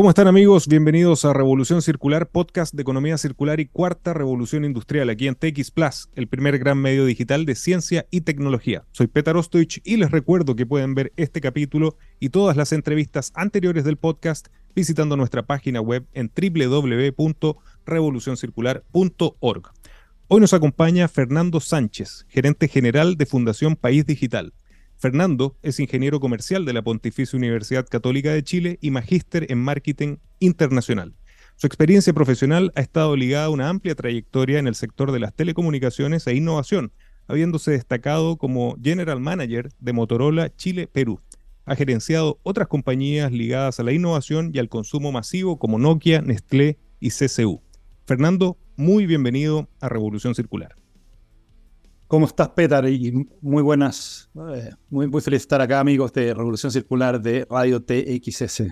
¿Cómo están amigos? Bienvenidos a Revolución Circular, podcast de economía circular y cuarta revolución industrial aquí en TX Plus, el primer gran medio digital de ciencia y tecnología. Soy Petar Ostoich y les recuerdo que pueden ver este capítulo y todas las entrevistas anteriores del podcast visitando nuestra página web en www.revolucioncircular.org. Hoy nos acompaña Fernando Sánchez, gerente general de Fundación País Digital. Fernando es ingeniero comercial de la Pontificia Universidad Católica de Chile y magíster en marketing internacional. Su experiencia profesional ha estado ligada a una amplia trayectoria en el sector de las telecomunicaciones e innovación, habiéndose destacado como General Manager de Motorola Chile Perú. Ha gerenciado otras compañías ligadas a la innovación y al consumo masivo como Nokia, Nestlé y CCU. Fernando, muy bienvenido a Revolución Circular. ¿Cómo estás, Petar? Y muy buenas, eh, muy, muy feliz de estar acá, amigos de Revolución Circular de Radio TXS.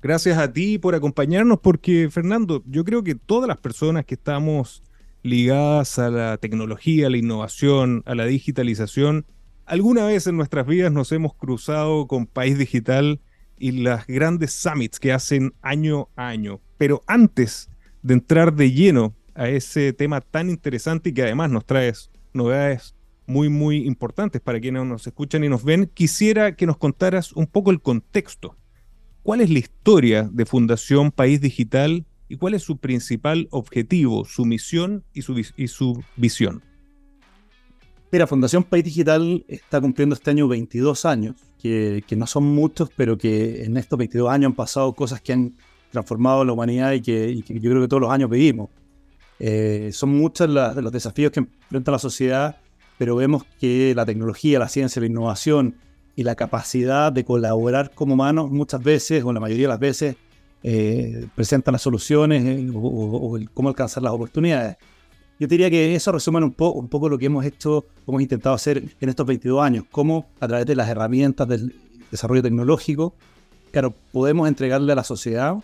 Gracias a ti por acompañarnos, porque Fernando, yo creo que todas las personas que estamos ligadas a la tecnología, a la innovación, a la digitalización, alguna vez en nuestras vidas nos hemos cruzado con País Digital y las grandes summits que hacen año a año. Pero antes de entrar de lleno a ese tema tan interesante y que además nos traes novedades muy, muy importantes para quienes nos escuchan y nos ven, quisiera que nos contaras un poco el contexto. ¿Cuál es la historia de Fundación País Digital y cuál es su principal objetivo, su misión y su, y su visión? Mira, Fundación País Digital está cumpliendo este año 22 años, que, no son muchos, pero que en estos 22 años han pasado cosas que han transformado la humanidad y que, y que yo creo que todos los años vivimos. Eh, son muchos los desafíos que enfrenta la sociedad, pero vemos que la tecnología, la ciencia, la innovación y la capacidad de colaborar como humanos muchas veces, o la mayoría de las veces, eh, presentan las soluciones eh, o, cómo alcanzar las oportunidades. Yo diría que eso resume un, un poco lo que hemos hecho, hemos intentado hacer en estos 22 años, cómo a través de las herramientas del desarrollo tecnológico, claro, podemos entregarle a la sociedad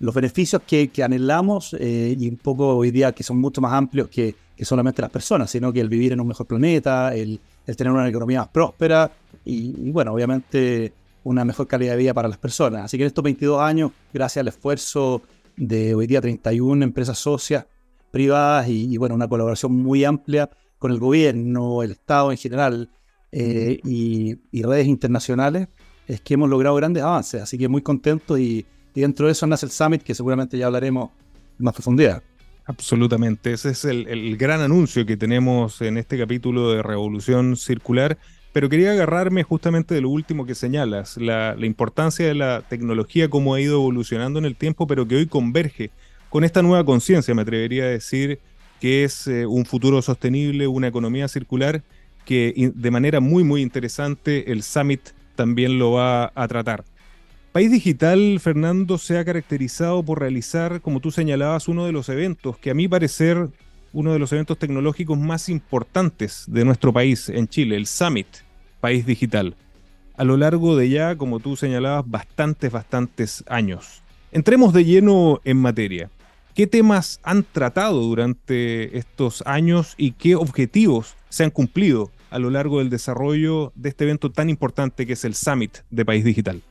los beneficios que, anhelamos eh, y un poco hoy día que son mucho más amplios que, solamente las personas, sino que el vivir en un mejor planeta, el, tener una economía más próspera y, bueno, obviamente una mejor calidad de vida para las personas. Así que en estos 22 años, gracias al esfuerzo de hoy día 31 empresas socias privadas y, bueno, una colaboración muy amplia con el gobierno, el Estado en general eh, y, y redes internacionales, es que hemos logrado grandes avances. Así que muy contentos y y dentro de eso nace el Summit, que seguramente ya hablaremos más profundidad. Absolutamente, ese es el, gran anuncio que tenemos en este capítulo de Revolución Circular. Pero quería agarrarme justamente de lo último que señalas, la, importancia de la tecnología, cómo ha ido evolucionando en el tiempo, pero que hoy converge con esta nueva conciencia, me atrevería a decir, que es eh, un futuro sostenible, una economía circular, que de manera muy, muy interesante el Summit también lo va a tratar. País Digital, Fernando, se ha caracterizado por realizar, como tú señalabas, uno de los eventos que a mi parecer, uno de los eventos tecnológicos más importantes de nuestro país en Chile, el Summit País Digital. A lo largo de ya, como tú señalabas, bastantes, bastantes años. Entremos de lleno en materia. ¿Qué temas han tratado durante estos años y qué objetivos se han cumplido a lo largo del desarrollo de este evento tan importante que es el Summit de País Digital?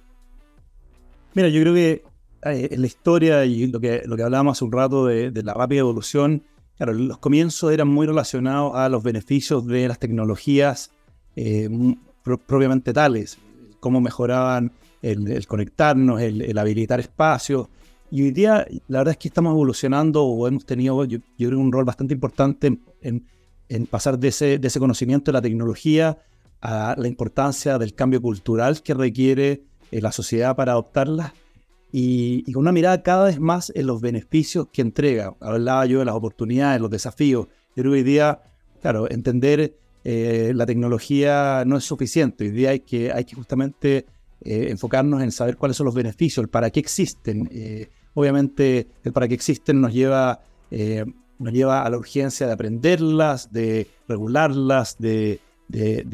Mira, yo creo que eh, en la historia y lo que, lo que hablábamos hace un rato de, la rápida evolución, claro, los comienzos eran muy relacionados a los beneficios de las tecnologías eh, propiamente tales, cómo mejoraban el, conectarnos, el, habilitar espacios. Y hoy día, la verdad es que estamos evolucionando o hemos tenido, yo, creo, un rol bastante importante en, pasar de ese, de ese conocimiento de la tecnología a la importancia del cambio cultural que requiere en la sociedad para adoptarlas y, con una mirada cada vez más en los beneficios que entrega. Hablaba yo de las oportunidades, los desafíos. Yo creo que hoy día, claro, entender eh, la tecnología no es suficiente. Hoy día hay que, hay que justamente eh, enfocarnos en saber cuáles son los beneficios, el para qué existen. Eh, obviamente, el para qué existen nos lleva, nos lleva a la urgencia de aprenderlas, de regularlas, de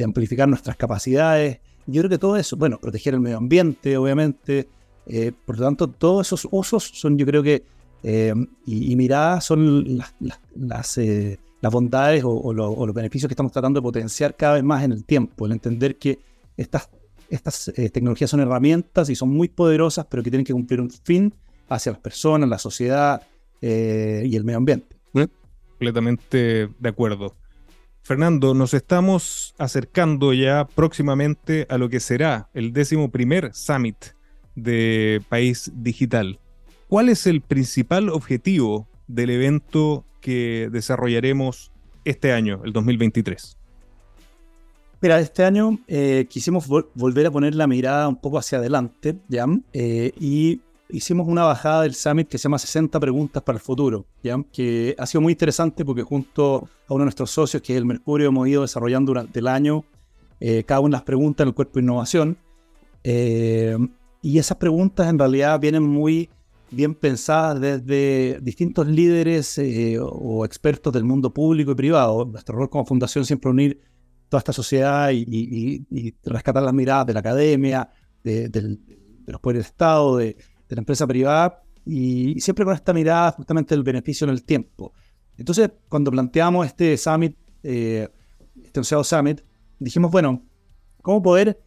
amplificar nuestras capacidades. Yo creo que todo eso, bueno, proteger el medio ambiente, obviamente. Eh, por lo tanto, todos esos usos son, yo creo que, eh, y, miradas son las, las, eh, bondades o, los beneficios que estamos tratando de potenciar cada vez más en el tiempo. El entender que estas, estas eh, tecnologías son herramientas y son muy poderosas, pero que tienen que cumplir un fin hacia las personas, la sociedad y el medio ambiente. Completamente de acuerdo. Fernando, nos estamos acercando ya próximamente a lo que será el décimo primer Summit de País Digital. ¿Cuál es el principal objetivo del evento que desarrollaremos este año, el 2023? Mira, este año eh, quisimos volver a poner la mirada un poco hacia adelante, ¿ya? Eh, y hicimos una bajada del Summit que se llama 60 preguntas para el futuro, ¿ya? que ha sido muy interesante porque junto a uno de nuestros socios, que es el Mercurio, hemos ido desarrollando durante el año eh, cada una de las preguntas en el cuerpo de innovación. Eh, y esas preguntas en realidad vienen muy bien pensadas desde distintos líderes eh, o expertos del mundo público y privado. Nuestro rol como fundación siempre unir toda esta sociedad y, rescatar las miradas de la academia, de, de los poderes de Estado, de, de la empresa privada y, siempre con esta mirada justamente del beneficio en el tiempo. Entonces, cuando planteamos este summit, eh, este anunciado summit, dijimos, bueno, ¿cómo poder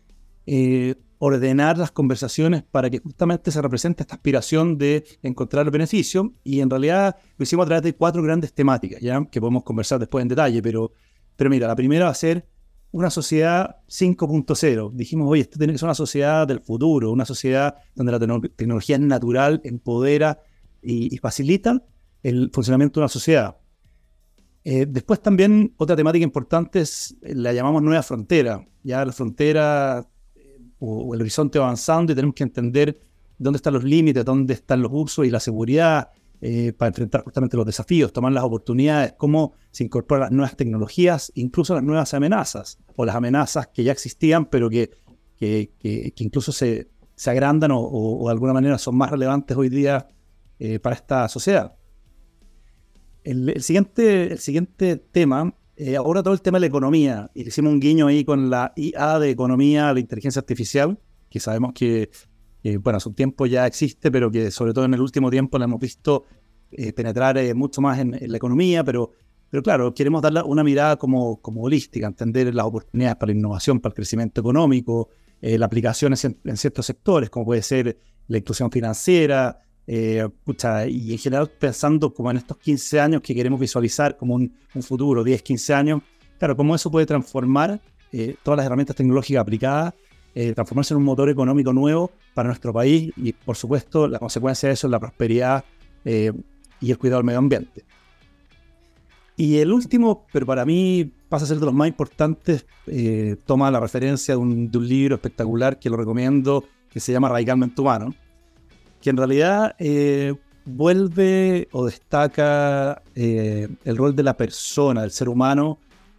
eh, ordenar las conversaciones para que justamente se represente esta aspiración de encontrar el beneficio? Y en realidad lo hicimos a través de cuatro grandes temáticas, que podemos conversar después en detalle, pero, pero mira, la primera va a ser una sociedad 5.0. Dijimos, oye, esto tiene que ser una sociedad del futuro, una sociedad donde la tecnología natural empodera y, facilita el funcionamiento de una sociedad. Eh, después también otra temática importante es, la llamamos nueva frontera. Ya la frontera eh, o, el horizonte avanzando y tenemos que entender dónde están los límites, dónde están los usos y la seguridad, eh, para enfrentar justamente los desafíos, tomar las oportunidades, cómo se incorporan las nuevas tecnologías, incluso las nuevas amenazas, o las amenazas que ya existían, pero que, que, incluso se, se agrandan o, de alguna manera son más relevantes hoy día eh, para esta sociedad. El, siguiente, el siguiente tema, eh, ahora todo el tema de la economía, y hicimos un guiño ahí con la IA de economía, la inteligencia artificial, que sabemos que que bueno, hace un tiempo ya existe, pero que sobre todo en el último tiempo la hemos visto eh, penetrar eh, mucho más en, la economía, pero, pero claro, queremos darle una mirada como, como holística, entender las oportunidades para la innovación, para el crecimiento económico, eh, las aplicaciones en, ciertos sectores, como puede ser la inclusión financiera, y en general pensando como en estos 15 años que queremos visualizar como un, un futuro, 10, 15 años, claro, cómo eso puede transformar todas las herramientas tecnológicas aplicadas eh, transformarse en un motor económico nuevo para nuestro país y, por supuesto, la consecuencia de eso es la prosperidad eh, y el cuidado del medio ambiente. Y el último, pero para mí pasa a ser de los más importantes, eh, toma la referencia de un, libro espectacular que lo recomiendo, que se llama Radicalmente Humano, que en realidad vuelve o destaca el rol de la persona, del ser humano,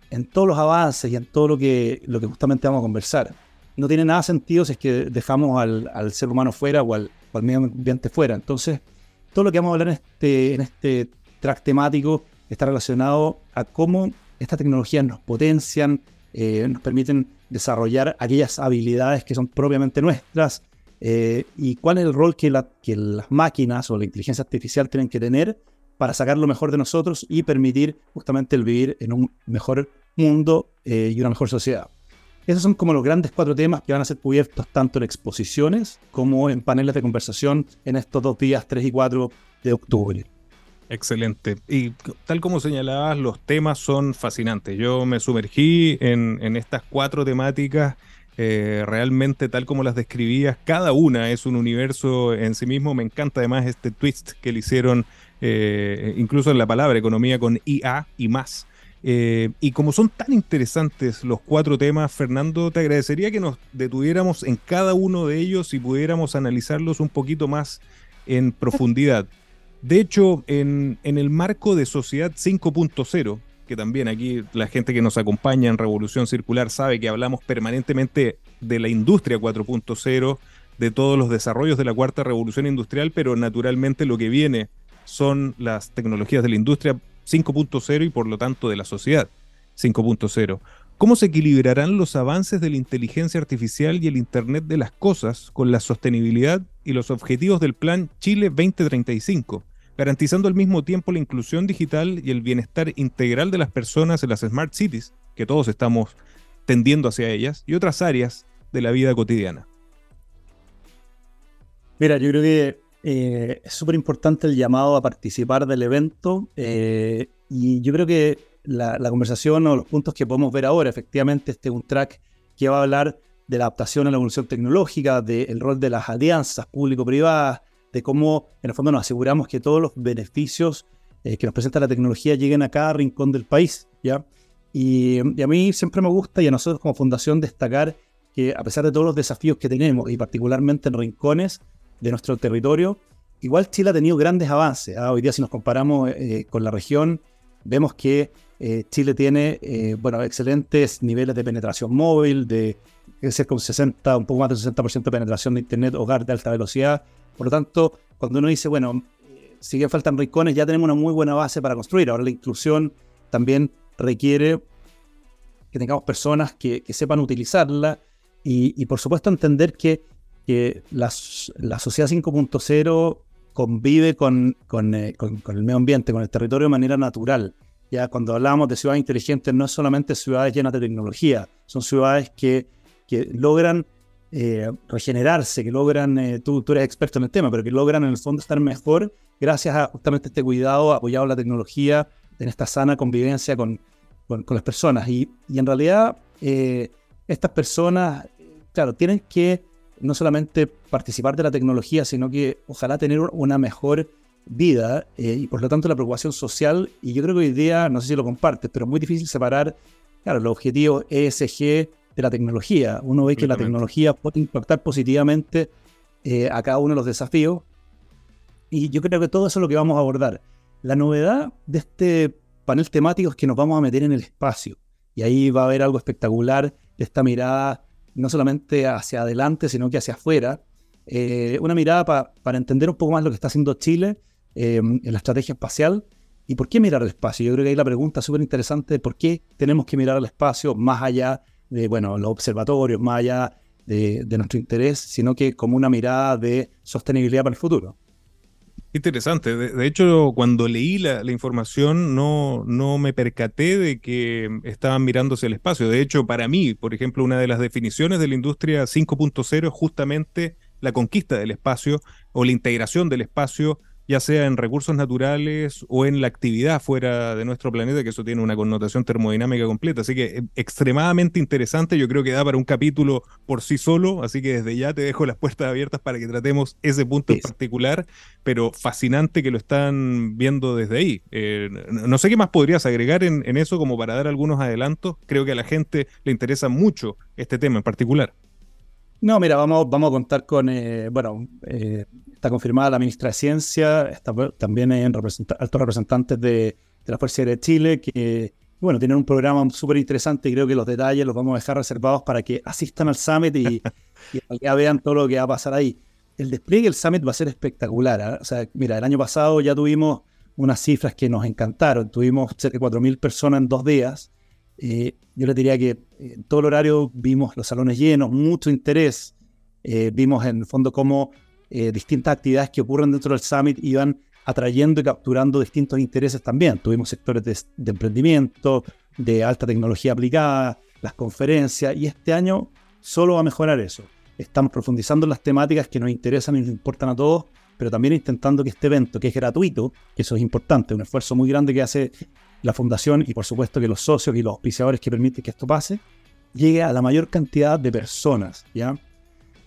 en todos los avances y en todo lo que, lo que justamente vamos a conversar no tiene nada sentido si es que dejamos al, ser humano fuera o al, medio ambiente fuera. Entonces, todo lo que vamos a hablar en este, en este track temático está relacionado a cómo estas tecnologías nos potencian, eh, nos permiten desarrollar aquellas habilidades que son propiamente nuestras eh, y cuál es el rol que, que, las máquinas o la inteligencia artificial tienen que tener para sacar lo mejor de nosotros y permitir justamente el vivir en un mejor mundo eh, y una mejor sociedad. Esos son como los grandes cuatro temas que van a ser cubiertos tanto en exposiciones como en paneles de conversación en estos dos días, 3 y 4 de octubre. Excelente. Y tal como señalabas, los temas son fascinantes. Yo me sumergí en, estas cuatro temáticas. Eh, realmente tal como las describías, cada una es un universo en sí mismo. Me encanta además este twist que le hicieron eh, incluso en la palabra economía con IA y más. Eh, y como son tan interesantes los cuatro temas, Fernando, te agradecería que nos detuviéramos en cada uno de ellos y pudiéramos analizarlos un poquito más en profundidad. De hecho, en, el marco de Sociedad 5.0, que también aquí la gente que nos acompaña en Revolución Circular sabe que hablamos permanentemente de la industria 4.0, de todos los desarrollos de la cuarta revolución industrial, pero naturalmente lo que viene son las tecnologías de la industria 5.0 y por lo tanto de la sociedad 5.0. ¿Cómo se equilibrarán los avances de la inteligencia artificial y el Internet de las Cosas con la sostenibilidad y los objetivos del Plan Chile 2035, garantizando al mismo tiempo la inclusión digital y el bienestar integral de las personas en las Smart Cities, que todos estamos tendiendo hacia ellas, y otras áreas de la vida cotidiana. Mira, yo creo que eh, es súper importante el llamado a participar del evento eh, y yo creo que la, conversación o los puntos que podemos ver ahora, efectivamente, este es un track que va a hablar de la adaptación a la evolución tecnológica, del rol de las alianzas público-privadas, de cómo en el fondo nos aseguramos que todos los beneficios eh, que nos presenta la tecnología lleguen a cada rincón del país. ¿ya? Y, y, a mí siempre me gusta y a nosotros como fundación destacar que a pesar de todos los desafíos que tenemos y particularmente en rincones, de nuestro territorio, igual Chile ha tenido grandes avances. ¿ah? Hoy día si nos comparamos eh, con la región, vemos que eh, Chile tiene eh, bueno, excelentes niveles de penetración móvil, de ser con 60, un poco más del 60% de penetración de Internet hogar de alta velocidad. Por lo tanto, cuando uno dice, bueno, sigue faltan rincones, ya tenemos una muy buena base para construir. Ahora la inclusión también requiere que tengamos personas que, sepan utilizarla y, por supuesto entender que que la, sociedad 5.0 convive con, eh, con, con, el medio ambiente, con el territorio de manera natural. Ya cuando hablamos de ciudades inteligentes, no es solamente ciudades llenas de tecnología, son ciudades que, que logran eh, regenerarse, que logran, eh, tú, tú, eres experto en el tema, pero que logran en el fondo estar mejor gracias a justamente este cuidado apoyado en la tecnología, en esta sana convivencia con, con, las personas. Y, y en realidad, estas personas, claro, tienen que no solamente participar de la tecnología, sino que ojalá tener una mejor vida eh, y por lo tanto la preocupación social. Y yo creo que hoy día, no sé si lo compartes, pero es muy difícil separar, claro, los objetivos ESG de la tecnología. Uno ve que la tecnología puede impactar positivamente eh, a cada uno de los desafíos. Y yo creo que todo eso es lo que vamos a abordar. La novedad de este panel temático es que nos vamos a meter en el espacio. Y ahí va a haber algo espectacular de esta mirada no solamente hacia adelante, sino que hacia afuera. Eh, una mirada para entender un poco más lo que está haciendo Chile eh, en la estrategia espacial. ¿Y por qué mirar al espacio? Yo creo que hay la pregunta súper interesante de por qué tenemos que mirar al espacio más allá de bueno, los observatorios, más allá de nuestro interés, sino que como una mirada de sostenibilidad para el futuro. Interesante. De, hecho, cuando leí la, información no, no me percaté de que estaban mirándose el espacio. De hecho, para mí, por ejemplo, una de las definiciones de la industria 5.0 es justamente la conquista del espacio o la integración del espacio ya sea en recursos naturales o en la actividad fuera de nuestro planeta, que eso tiene una connotación termodinámica completa. Así que eh, extremadamente interesante, yo creo que da para un capítulo por sí solo, así que desde ya te dejo las puertas abiertas para que tratemos ese punto en particular, pero fascinante que lo están viendo desde ahí. Eh, no sé qué más podrías agregar en, en eso como para dar algunos adelantos. Creo que a la gente le interesa mucho este tema en particular. No, mira, vamos, vamos a contar con, eh, bueno, eh, está confirmada la ministra de Ciencia, está, también hay altos representantes de, la Fuerza Aérea de Chile, que, bueno, tienen un programa súper interesante y creo que los detalles los vamos a dejar reservados para que asistan al Summit y, ya vean todo lo que va a pasar ahí. El despliegue del Summit va a ser espectacular. ¿ah? O sea, mira, el año pasado ya tuvimos unas cifras que nos encantaron. Tuvimos cerca de 4.000 personas en dos días. Eh, yo les diría que en todo el horario vimos los salones llenos, mucho interés. Eh, vimos en el fondo cómo eh, distintas actividades que ocurren dentro del Summit iban atrayendo y capturando distintos intereses también. Tuvimos sectores de, emprendimiento, de alta tecnología aplicada, las conferencias, y este año solo va a mejorar eso. Estamos profundizando en las temáticas que nos interesan y nos importan a todos, pero también intentando que este evento, que es gratuito, que eso es importante, un esfuerzo muy grande que hace la fundación y por supuesto que los socios y los auspiciadores que permiten que esto pase, llegue a la mayor cantidad de personas. ¿ya?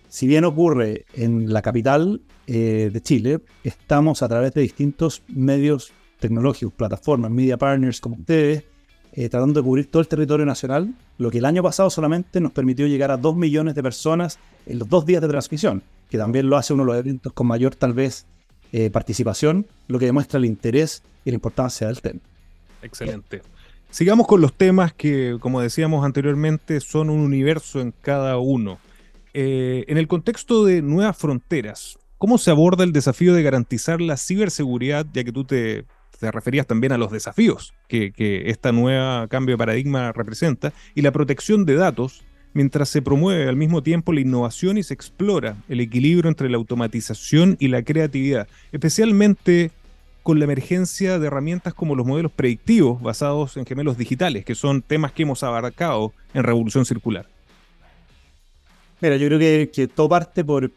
Si bien ocurre en la capital eh, de Chile, estamos a través de distintos medios tecnológicos, plataformas, media partners como ustedes, eh, tratando de cubrir todo el territorio nacional, lo que el año pasado solamente nos permitió llegar a 2 millones de personas en los dos días de transmisión, que también lo hace uno de los eventos con mayor tal vez eh, participación, lo que demuestra el interés y la importancia del tema. Excelente. Sigamos con los temas que, como decíamos anteriormente, son un universo en cada uno. Eh, en el contexto de nuevas fronteras, ¿cómo se aborda el desafío de garantizar la ciberseguridad, ya que tú te, referías también a los desafíos que, que este nuevo cambio de paradigma representa, y la protección de datos, mientras se promueve al mismo tiempo la innovación y se explora el equilibrio entre la automatización y la creatividad, especialmente con la emergencia de herramientas como los modelos predictivos basados en gemelos digitales, que son temas que hemos abarcado en Revolución Circular. Mira, yo creo que, todo parte por,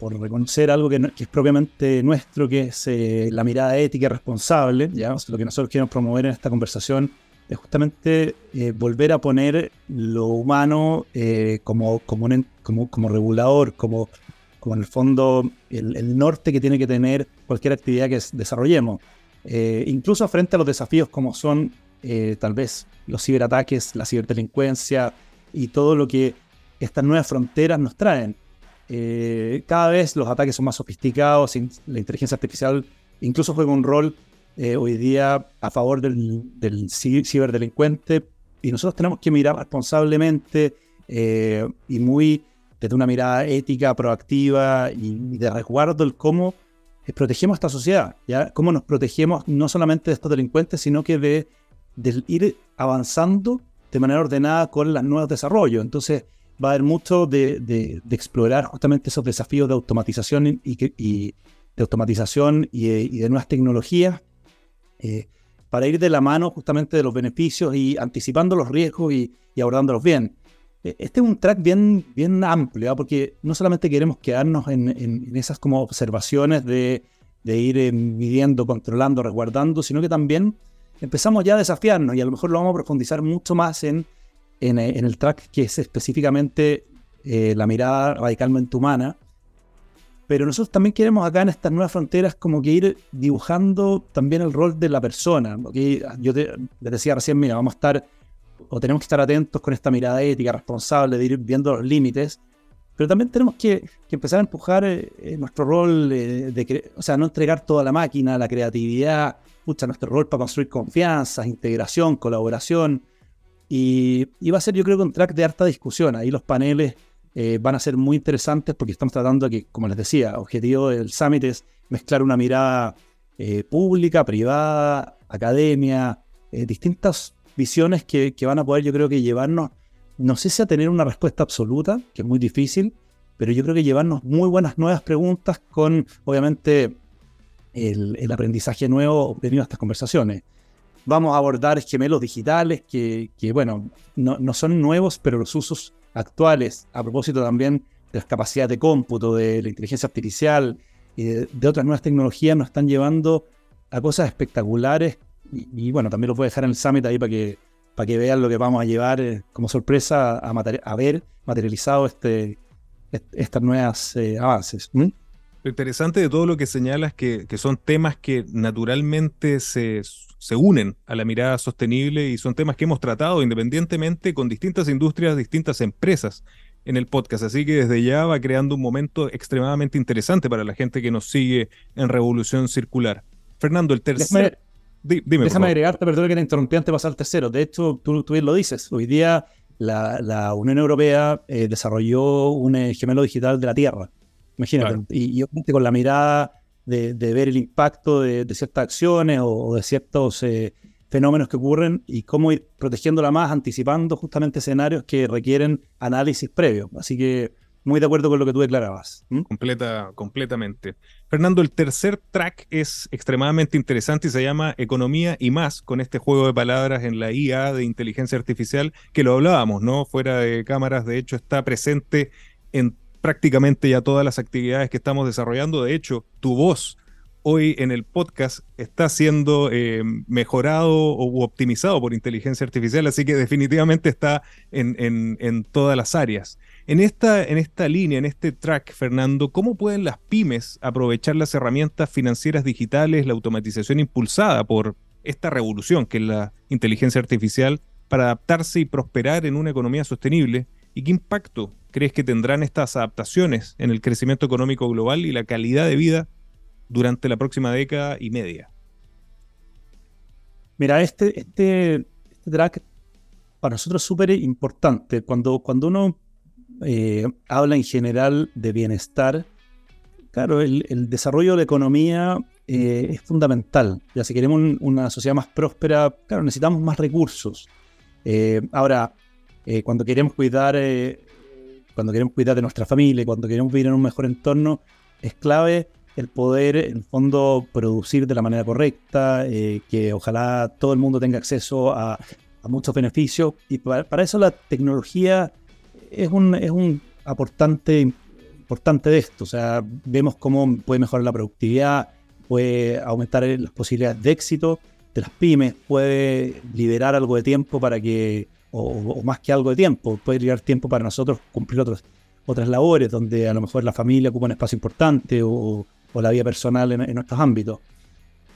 reconocer algo que, es propiamente nuestro, que es eh, la mirada ética responsable. lo que nosotros queremos promover en esta conversación es justamente eh, volver a poner lo humano eh, como, como, como, regulador, como, como en el fondo el, norte que tiene que tener cualquier actividad que desarrollemos. incluso frente a los desafíos como son tal vez los ciberataques, la ciberdelincuencia y todo lo que estas nuevas fronteras nos traen. Eh, cada vez los ataques son más sofisticados, la inteligencia artificial incluso juega un rol eh, hoy día a favor del, ciberdelincuente y nosotros tenemos que mirar responsablemente eh, y muy desde una mirada ética, proactiva y, de resguardo el cómo protegemos esta sociedad, ¿ya? cómo nos protegemos no solamente de estos delincuentes, sino que de, ir avanzando de manera ordenada con los nuevos desarrollos. Entonces, va a haber mucho de, explorar justamente esos desafíos de automatización y, de automatización y, de nuevas tecnologías eh, para ir de la mano justamente de los beneficios y anticipando los riesgos y, abordándolos bien. E, este es un track bien, bien amplio, ¿ah? porque no solamente queremos quedarnos en, esas como observaciones de, ir eh, midiendo, controlando, resguardando, sino que también empezamos ya a desafiarnos y a lo mejor lo vamos a profundizar mucho más en en, el track que es específicamente eh, la mirada radicalmente humana. Pero nosotros también queremos acá en estas nuevas fronteras como que ir dibujando también el rol de la persona. Yo te, les decía recién, mira, vamos a estar o tenemos que estar atentos con esta mirada ética, responsable, de ir viendo los límites, pero también tenemos que, empezar a empujar eh, nuestro rol, de, o sea, no entregar toda la máquina, la creatividad, pucha, nuestro rol para construir confianza, integración, colaboración, y, va a ser, yo creo, un track de harta discusión. Ahí los paneles eh, van a ser muy interesantes porque estamos tratando que, como les decía, objetivo del summit es mezclar una mirada eh, pública, privada, academia, eh, distintas visiones que, van a poder, yo creo que llevarnos, no sé si a tener una respuesta absoluta, que es muy difícil, pero yo creo que llevarnos muy buenas nuevas preguntas con, obviamente, el, aprendizaje nuevo obtenido de estas conversaciones. Vamos a abordar gemelos digitales que, bueno, no, son nuevos, pero los usos actuales, a propósito también de las capacidades de cómputo, de la inteligencia artificial y de, otras nuevas tecnologías, nos están llevando a cosas espectaculares. Y, bueno, también lo voy a dejar en el summit ahí para que, para que vean lo que vamos a llevar eh, como sorpresa a, a ver materializado este, estas nuevas eh, avances. Lo interesante de todo lo que señalas que, que son temas que naturalmente se se unen a la mirada sostenible y son temas que hemos tratado independientemente con distintas industrias, distintas empresas en el podcast. Así que desde ya va creando un momento extremadamente interesante para la gente que nos sigue en Revolución Circular. Fernando, el tercer... Déjame, déjame agregarte, perdón que te interrumpí antes de pasar al tercero. De hecho, tú, tú bien lo dices. Hoy día la, Unión Europea eh, desarrolló un eh, gemelo digital de la Tierra. Imagínate. Y, y con la mirada de, ver el impacto de, ciertas acciones o, de ciertos eh, fenómenos que ocurren y cómo ir protegiéndola más, anticipando justamente escenarios que requieren análisis previo. Así que muy de acuerdo con lo que tú declarabas. Completa, completamente. Fernando, el tercer track es extremadamente interesante y se llama Economía y más, con este juego de palabras en la IA de inteligencia artificial, que lo hablábamos, ¿no? Fuera de cámaras, de hecho, está presente en prácticamente ya todas las actividades que estamos desarrollando. De hecho, tu voz hoy en el podcast está siendo eh, mejorado o optimizado por inteligencia artificial, así que definitivamente está en, todas las áreas. En esta, en esta línea, en este track, Fernando, ¿cómo pueden las pymes aprovechar las herramientas financieras digitales, la automatización impulsada por esta revolución que es la inteligencia artificial para adaptarse y prosperar en una economía sostenible? ¿Y qué impacto crees que tendrán estas adaptaciones en el crecimiento económico global y la calidad de vida durante la próxima década y media? Mira, este, este, este track para nosotros es súper importante. Cuando, cuando uno eh, habla en general de bienestar, claro, el, desarrollo de la economía eh, es fundamental. Ya si queremos una sociedad más próspera, claro, necesitamos más recursos. Eh, ahora, cuando queremos cuidar cuando queremos cuidar de nuestra familia, cuando queremos vivir en un mejor entorno, es clave el poder, en el fondo, producir de la manera correcta, eh, que ojalá todo el mundo tenga acceso a, muchos beneficios. Y para, eso la tecnología es un, es un aportante importante de esto. O sea, vemos cómo puede mejorar la productividad, puede aumentar las posibilidades de éxito de las pymes, puede liberar algo de tiempo para que, o, más que algo de tiempo, puede liberar tiempo para nosotros cumplir otros, otras labores, donde a lo mejor la familia ocupa un espacio importante o, la vida personal en, en, nuestros ámbitos.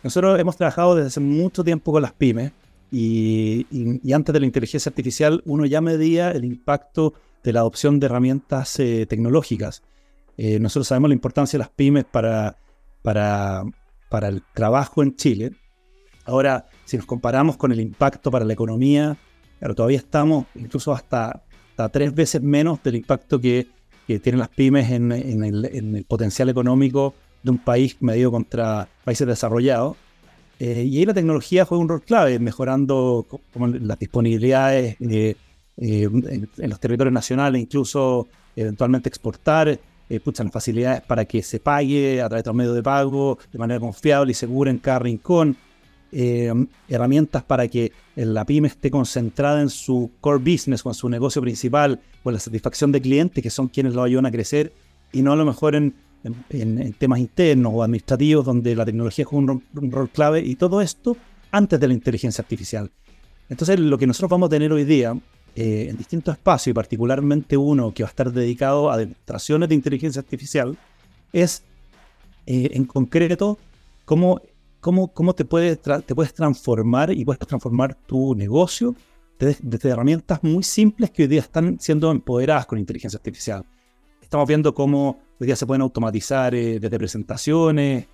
Nosotros hemos trabajado desde hace mucho tiempo con las pymes y, antes de la inteligencia artificial uno ya medía el impacto de la adopción de herramientas eh, tecnológicas. Eh, nosotros sabemos la importancia de las pymes para, para, para el trabajo en Chile. Ahora, si nos comparamos con el impacto para la economía, claro, todavía estamos incluso hasta, hasta tres veces menos del impacto que, que tienen las pymes en, en, el, en, el, potencial económico de un país medido contra países desarrollados. Eh, y ahí la tecnología juega un rol clave, mejorando como las disponibilidades eh, eh, en, los territorios nacionales, incluso eventualmente exportar, las facilidades para que se pague a través de los medios de pago de manera confiable y segura en cada rincón. herramientas para que la pyme esté concentrada en su core business, con su negocio principal, con la satisfacción de clientes, que son quienes lo ayudan a crecer, y no a lo mejor en en, temas internos o administrativos donde la tecnología juega un, rol clave y todo esto antes de la inteligencia artificial. Entonces lo que nosotros vamos a tener hoy día eh, en distintos espacios y particularmente uno que va a estar dedicado a demostraciones de inteligencia artificial es eh, en concreto cómo, cómo, cómo te, puedes te puedes transformar y puedes transformar tu negocio desde, herramientas muy simples que hoy día están siendo empoderadas con inteligencia artificial. Estamos viendo cómo Hoy día se pueden automatizar eh, desde presentaciones,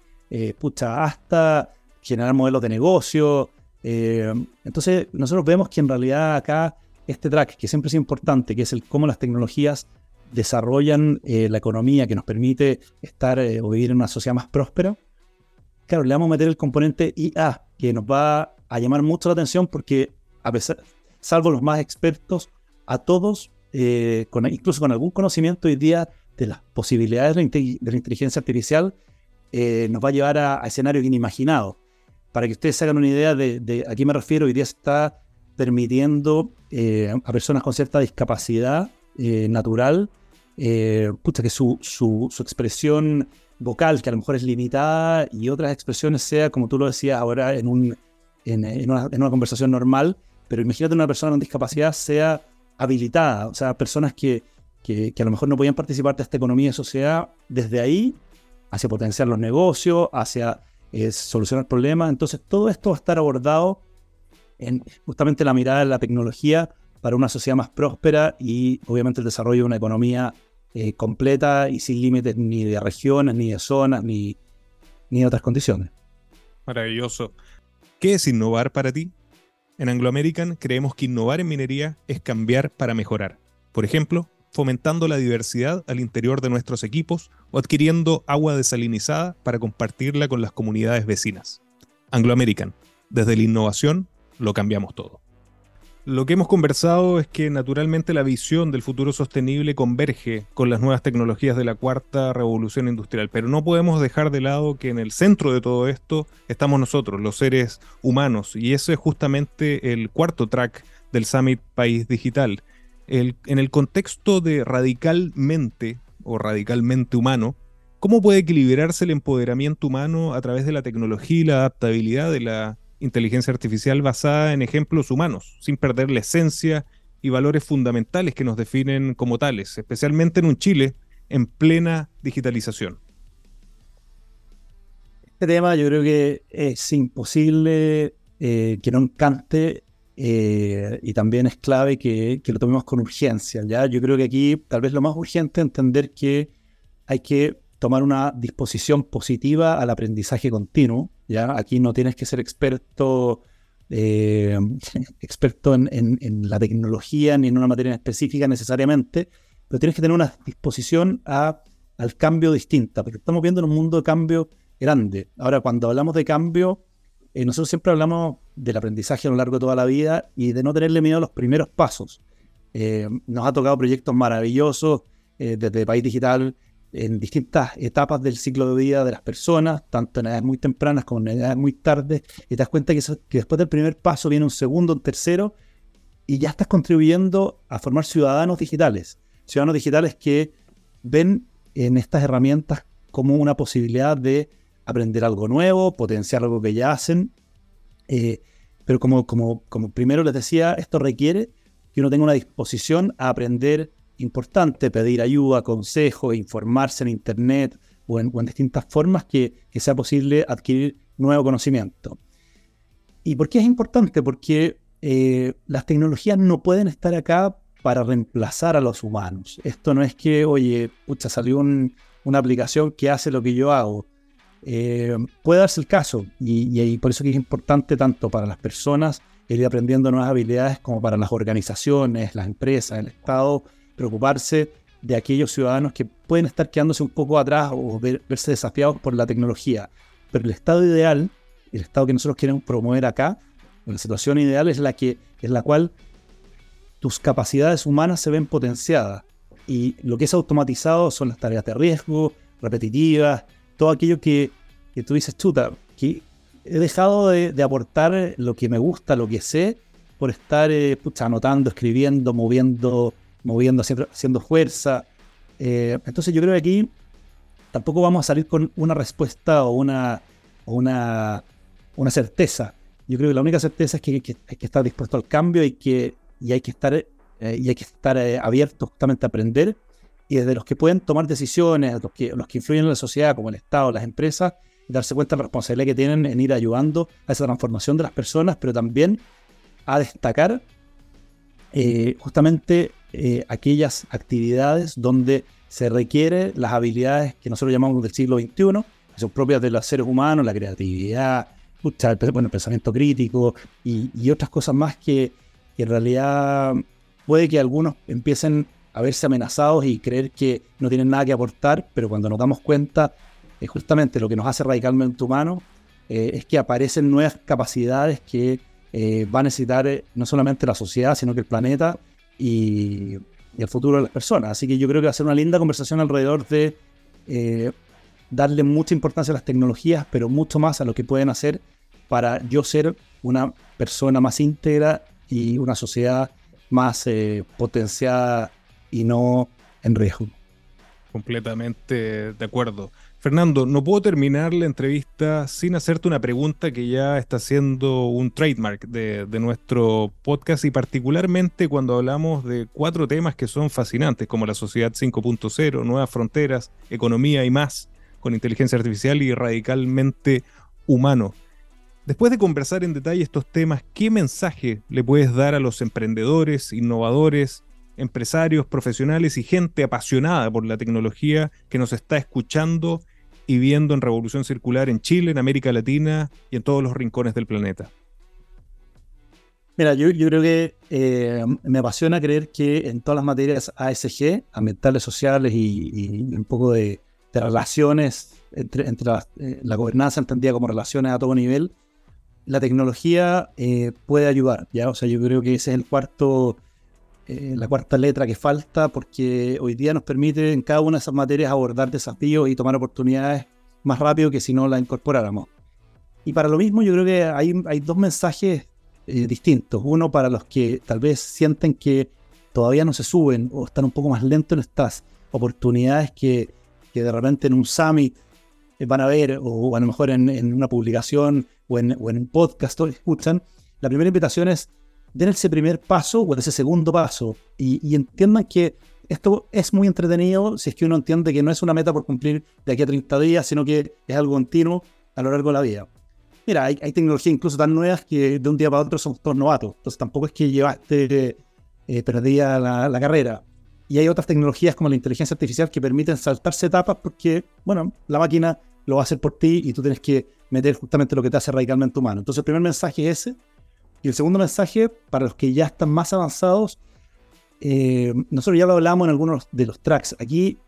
pucha, hasta generar modelos de negocio. Entonces, nosotros vemos que en realidad acá este track, que siempre es importante, que es el cómo las tecnologías desarrollan la economía que nos permite estar o vivir en una sociedad más próspera. Claro, le vamos a meter el componente IA, que nos va a llamar mucho la atención porque, a pesar, salvo los más expertos, a todos, con, incluso con algún conocimiento hoy día, de las posibilidades de la, inteligencia artificial eh, nos va a llevar a, escenarios inimaginados. Para que ustedes se hagan una idea de, a qué me refiero, hoy día se está permitiendo eh, a personas con cierta discapacidad eh, natural, pucha, que su, su, expresión vocal, que a lo mejor es limitada, y otras expresiones sea, como tú lo decías ahora, en, un, en una conversación normal, pero imagínate una persona con discapacidad sea habilitada, o sea, personas que, que, a lo mejor no podían participar de esta economía y sociedad, desde ahí hacia potenciar los negocios, hacia eh, solucionar problemas. Entonces, todo esto va a estar abordado en justamente la mirada de la tecnología para una sociedad más próspera y obviamente el desarrollo de una economía eh, completa y sin límites ni de regiones, ni de zonas, ni, ni de otras condiciones. Maravilloso. ¿Qué es innovar para ti? En Anglo American creemos que innovar en minería es cambiar para mejorar. Por ejemplo, fomentando la diversidad al interior de nuestros equipos o adquiriendo agua desalinizada para compartirla con las comunidades vecinas. Anglo American, desde la innovación lo cambiamos todo. Lo que hemos conversado es que naturalmente la visión del futuro sostenible converge con las nuevas tecnologías de la cuarta revolución industrial, pero no podemos dejar de lado que en el centro de todo esto estamos nosotros, los seres humanos, y ese es justamente el cuarto track del Summit País Digital, en el contexto de radicalmente o radicalmente humano, ¿cómo puede equilibrarse el empoderamiento humano a través de la tecnología y la adaptabilidad de la inteligencia artificial basada en ejemplos humanos, sin perder la esencia y valores fundamentales que nos definen como tales, especialmente en un Chile en plena digitalización? Este tema yo creo que es imposible eh, que no encante eh, y también es clave que, lo tomemos con urgencia. ¿ya? Yo creo que aquí tal vez lo más urgente es entender que hay que tomar una disposición positiva al aprendizaje continuo. ¿Ya? Aquí no tienes que ser experto, eh, experto en, la tecnología ni en una materia específica necesariamente, pero tienes que tener una disposición a, al cambio distinta, porque estamos viendo en un mundo de cambio grande. Ahora, cuando hablamos de cambio, eh, nosotros siempre hablamos del aprendizaje a lo largo de toda la vida y de no tenerle miedo a los primeros pasos. Eh, nos ha tocado proyectos maravillosos eh, desde País Digital en distintas etapas del ciclo de vida de las personas, tanto en edades muy tempranas como en edades muy tardes, y te das cuenta que, después del primer paso viene un segundo, un tercero, y ya estás contribuyendo a formar ciudadanos digitales. ciudadanos digitales que ven en estas herramientas como una posibilidad de aprender algo nuevo, potenciar algo que ya hacen. Eh, pero como, como, como primero les decía, esto requiere que uno tenga una disposición a aprender importante, pedir ayuda, consejo, informarse en Internet o en, distintas formas que, sea posible adquirir nuevo conocimiento. ¿Y por qué es importante? Porque eh, las tecnologías no pueden estar acá para reemplazar a los humanos. Esto no es que, oye, pucha, salió una aplicación que hace lo que yo hago. Eh, puede darse el caso y, por eso es importante tanto para las personas ir aprendiendo nuevas habilidades como para las organizaciones, las empresas, el Estado, preocuparse de aquellos ciudadanos que pueden estar quedándose un poco atrás o verse desafiados por la tecnología. Pero el estado ideal, el estado que nosotros queremos promover acá, la situación ideal es la que es la cual tus capacidades humanas se ven potenciadas y lo que es automatizado son las tareas de riesgo, repetitivas, todo aquello que, tú dices, chuta, que he dejado de, aportar lo que me gusta, lo que sé, por estar eh, anotando, escribiendo, moviendo moviendo, haciendo fuerza. Eh, entonces yo creo que aquí tampoco vamos a salir con una respuesta o una, una, una certeza. Yo creo que la única certeza es que, hay que estar dispuesto al cambio y que y hay que estar, eh, y hay que estar eh, abiertos justamente a aprender. Y desde los que pueden tomar decisiones, los que, los que influyen en la sociedad, como el Estado, las empresas, darse cuenta de la responsabilidad que tienen en ir ayudando a esa transformación de las personas, pero también a destacar justamente eh, aquellas actividades donde se requiere las habilidades que nosotros llamamos del siglo XXI, que son propias de los seres humanos, la creatividad, el, pensamiento crítico y, otras cosas más que, en realidad puede que algunos empiecen a verse amenazados y creer que no tienen nada que aportar, pero cuando nos damos cuenta, es justamente lo que nos hace radicalmente humanos, eh, es que aparecen nuevas capacidades que eh, va a necesitar no solamente la sociedad, sino que el planeta y, el futuro de las personas. Así que yo creo que va a ser una linda conversación alrededor de eh, darle mucha importancia a las tecnologías, pero mucho más a lo que pueden hacer para yo ser una persona más íntegra y una sociedad más eh, potenciada y no en riesgo. Completamente de acuerdo. Fernando, no puedo terminar la entrevista sin hacerte una pregunta que ya está siendo un trademark de, nuestro podcast y particularmente cuando hablamos de cuatro temas que son fascinantes como la sociedad 5.0, nuevas fronteras, economía y más, con inteligencia artificial y radicalmente humano. Después de conversar en detalle estos temas, ¿qué mensaje le puedes dar a los emprendedores, innovadores, empresarios, profesionales y gente apasionada por la tecnología que nos está escuchando y viendo en Revolución Circular en Chile, en América Latina y en todos los rincones del planeta? Mira, yo, creo que eh, me apasiona creer que en todas las materias ASG, ambientales, sociales y, un poco de, relaciones entre, eh, la, gobernanza entendida como relaciones a todo nivel, la tecnología eh, puede ayudar. ¿ya? O sea, yo creo que ese es el cuarto eh, la cuarta letra que falta, porque hoy día nos permite en cada una de esas materias abordar desafíos y tomar oportunidades más rápido que si no la incorporáramos. Y para lo mismo yo creo que hay, hay dos mensajes eh, distintos. Uno para los que tal vez sienten que todavía no se suben o están un poco más lentos en estas oportunidades que, que de repente en un summit eh, van a ver, o, a lo mejor en, una publicación o en, o en un podcast o escuchan. La primera invitación es den ese primer paso o ese segundo paso y, entiendan que esto es muy entretenido si es que uno entiende que no es una meta por cumplir de aquí a 30 días, sino que es algo continuo a lo largo de la vida. Mira, hay, tecnologías incluso tan nuevas que de un día para otro somos todos novatos. Entonces tampoco es que llevaste eh, perdida la, la, carrera. Y hay otras tecnologías como la inteligencia artificial que permiten saltarse etapas porque, bueno, la máquina lo va a hacer por ti y tú tienes que meter justamente lo que te hace radicalmente humano. Entonces el primer mensaje es ese. Y el segundo mensaje, para los que ya están más avanzados, eh, nosotros ya lo hablamos en algunos de los tracks. Aquí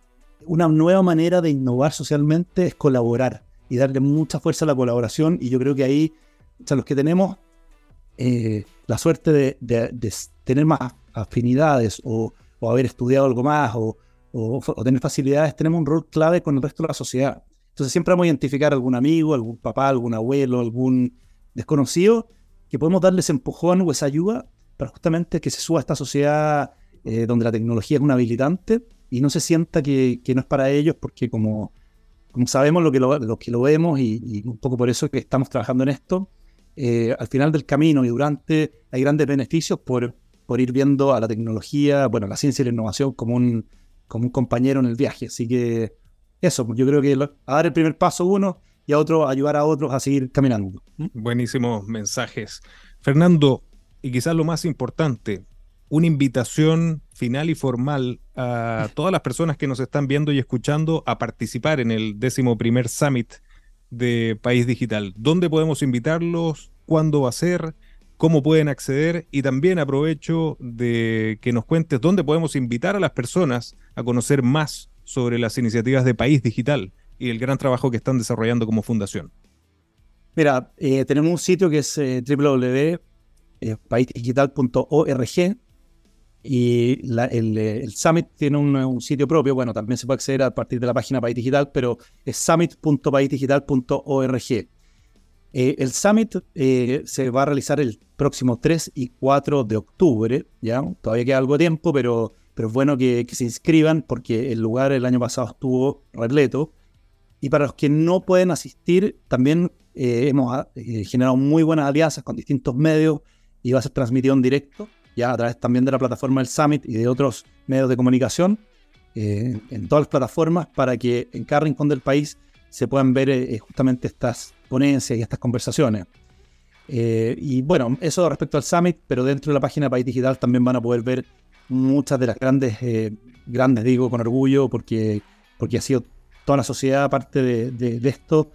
una nueva manera de innovar socialmente es colaborar y darle mucha fuerza a la colaboración. Y yo creo que ahí, los que tenemos eh, la suerte de, tener más afinidades o, haber estudiado algo más o, o, tener facilidades, tenemos un rol clave con el resto de la sociedad. Entonces siempre vamos a identificar algún amigo, algún papá, algún abuelo, algún desconocido que podemos darles empujón o esa ayuda para justamente que se suba esta sociedad eh, donde la tecnología es un habilitante y no se sienta que, no es para ellos, porque como, como sabemos lo que lo, que lo vemos y, un poco por eso que estamos trabajando en esto, eh, al final del camino y durante hay grandes beneficios por, por ir viendo a la tecnología, bueno, la ciencia y la innovación como un, como un compañero en el viaje. Así que eso, yo creo que a dar el primer paso uno y a otro ayudar a otros a seguir caminando. Buenísimos mensajes. Fernando, y quizás lo más importante, una invitación final y formal a todas las personas que nos están viendo y escuchando a participar en el décimo primer summit de País Digital. ¿Dónde podemos invitarlos? ¿Cuándo va a ser? ¿Cómo pueden acceder? Y también aprovecho de que nos cuentes dónde podemos invitar a las personas a conocer más sobre las iniciativas de País Digital y el gran trabajo que están desarrollando como fundación. Mira, eh, tenemos un sitio que es eh, www.paisdigital.org y el, Summit tiene un, sitio propio, bueno, también se puede acceder a partir de la página País Digital, pero es summit.paisdigital.org. Eh, el Summit eh, se va a realizar el próximo 3 y 4 de octubre, ¿ya? Todavía queda algo de tiempo, pero, pero es bueno que, se inscriban porque el lugar el año pasado estuvo repleto. Y para los que no pueden asistir, también eh, hemos generado muy buenas alianzas con distintos medios y va a ser transmitido en directo ya a través también de la plataforma del Summit y de otros medios de comunicación, eh, en todas las plataformas, para que en cada rincón del país se puedan ver eh, justamente estas ponencias y estas conversaciones. Eh, y bueno, eso respecto al Summit, pero dentro de la página País Digital también van a poder ver muchas de las grandes, grandes digo con orgullo, porque, porque ha sido toda la sociedad parte de, de esto,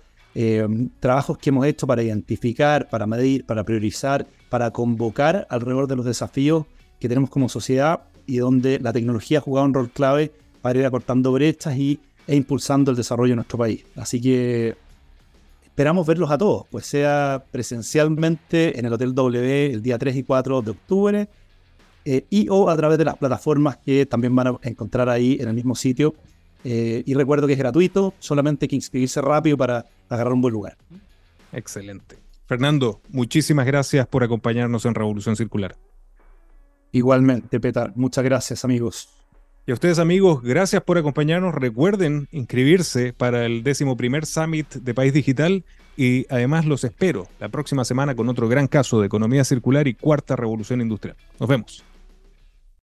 trabajos que hemos hecho para identificar, para medir, para priorizar para convocar alrededor de los desafíos que tenemos como sociedad y donde la tecnología ha jugado un rol clave para ir acortando brechas y, e impulsando el desarrollo de nuestro país. Así que esperamos verlos a todos, pues sea presencialmente en el Hotel W el día 3 y 4 de octubre eh, y o a través de las plataformas que también van a encontrar ahí en el mismo sitio. Eh, y recuerdo que es gratuito, solamente hay que inscribirse rápido para agarrar un buen lugar. Excelente. Fernando, muchísimas gracias por acompañarnos en Revolución Circular. Igualmente, Petar. Muchas gracias, amigos. Y a ustedes, amigos, gracias por acompañarnos. Recuerden inscribirse para el décimo primer Summit de País Digital y además los espero la próxima semana con otro gran caso de economía circular y cuarta revolución industrial. Nos vemos.